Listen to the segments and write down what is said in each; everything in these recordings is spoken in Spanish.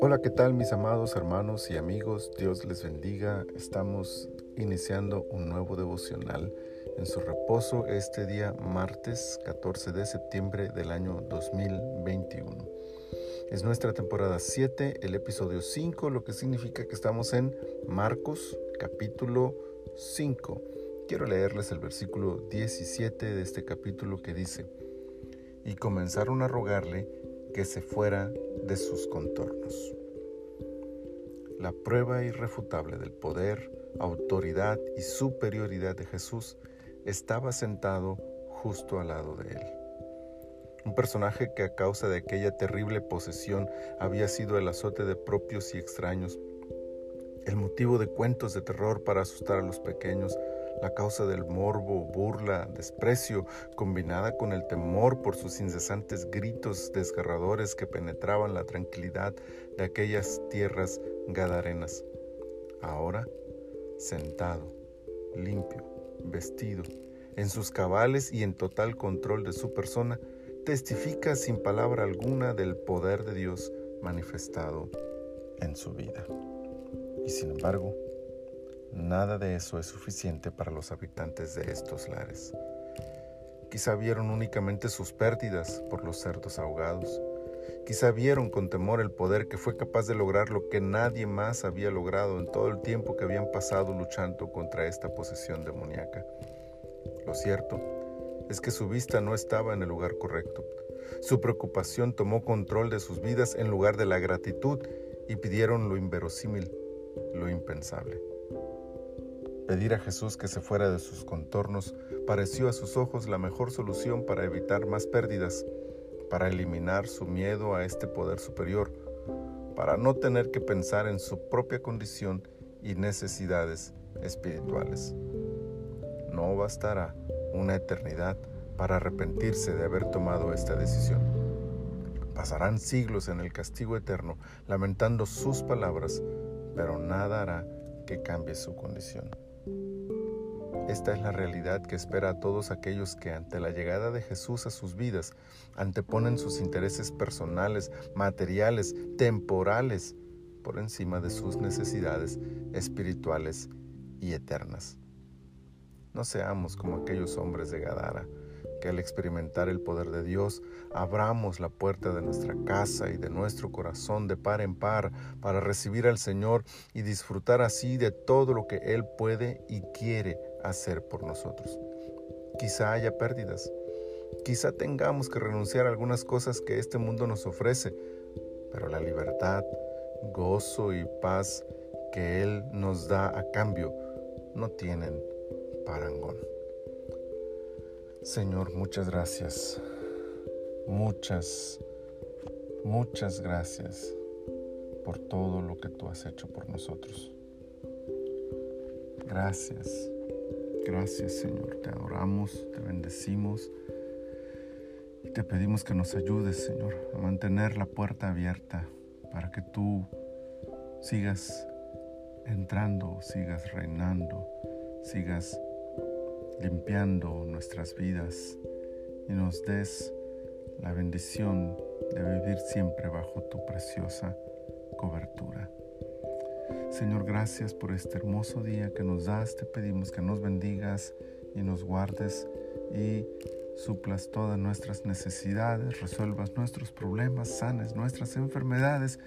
Hola, ¿qué tal mis amados hermanos y amigos? Dios les bendiga. Estamos iniciando un nuevo devocional en su reposo este día martes 14 de septiembre del año 2021. Es nuestra temporada 7, el episodio 5, lo que significa que estamos en Marcos capítulo 5. Quiero leerles el versículo 17 de este capítulo que dice, y comenzaron a rogarle que se fuera de sus contornos. La prueba irrefutable del poder, autoridad y superioridad de Jesús estaba sentado justo al lado de él. Un personaje que a causa de aquella terrible posesión había sido el azote de propios y extraños, el motivo de cuentos de terror para asustar a los pequeños, la causa del morbo, burla, desprecio, combinada con el temor por sus incesantes gritos desgarradores que penetraban la tranquilidad de aquellas tierras gadarenas. Ahora, sentado, limpio, vestido, en sus cabales y en total control de su persona, testifica sin palabra alguna del poder de Dios manifestado en su vida. Y sin embargo, Nada de eso es suficiente para los habitantes de estos lares. Quizá vieron únicamente sus pérdidas por los cerdos ahogados. Quizá vieron con temor el poder que fue capaz de lograr lo que nadie más había logrado en todo el tiempo que habían pasado luchando contra esta posesión demoníaca. Lo cierto es que su vista no estaba en el lugar correcto. Su preocupación tomó control de sus vidas en lugar de la gratitud y pidieron lo inverosímil, lo impensable. Pedir a Jesús que se fuera de sus contornos pareció a sus ojos la mejor solución para evitar más pérdidas, para eliminar su miedo a este poder superior, para no tener que pensar en su propia condición y necesidades espirituales. No bastará una eternidad para arrepentirse de haber tomado esta decisión. Pasarán siglos en el castigo eterno lamentando sus palabras, pero nada hará que cambie su condición. Esta es la realidad que espera a todos aquellos que ante la llegada de Jesús a sus vidas anteponen sus intereses personales, materiales, temporales, por encima de sus necesidades espirituales y eternas. No seamos como aquellos hombres de Gadara, que al experimentar el poder de Dios, abramos la puerta de nuestra casa y de nuestro corazón de par en par para recibir al Señor y disfrutar así de todo lo que Él puede y quiere hacer por nosotros. Quizá haya pérdidas, quizá tengamos que renunciar a algunas cosas que este mundo nos ofrece, pero la libertad, gozo y paz que Él nos da a cambio no tienen parangón. Señor, muchas gracias, muchas, muchas gracias por todo lo que tú has hecho por nosotros. Gracias Gracias Señor, te adoramos, te bendecimos y te pedimos que nos ayudes Señor a mantener la puerta abierta para que tú sigas entrando, sigas reinando, sigas limpiando nuestras vidas y nos des la bendición de vivir siempre bajo tu preciosa cobertura. Señor, gracias por este hermoso día que nos das. Te pedimos que nos bendigas y nos guardes y suplas todas nuestras necesidades, resuelvas nuestros problemas, sanes nuestras enfermedades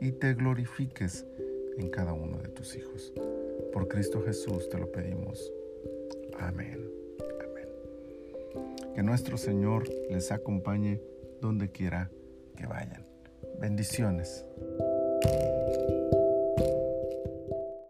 y te glorifiques en cada uno de tus hijos. Por Cristo Jesús te lo pedimos. Amén. Amén. Que nuestro Señor les acompañe donde quiera que vayan. Bendiciones.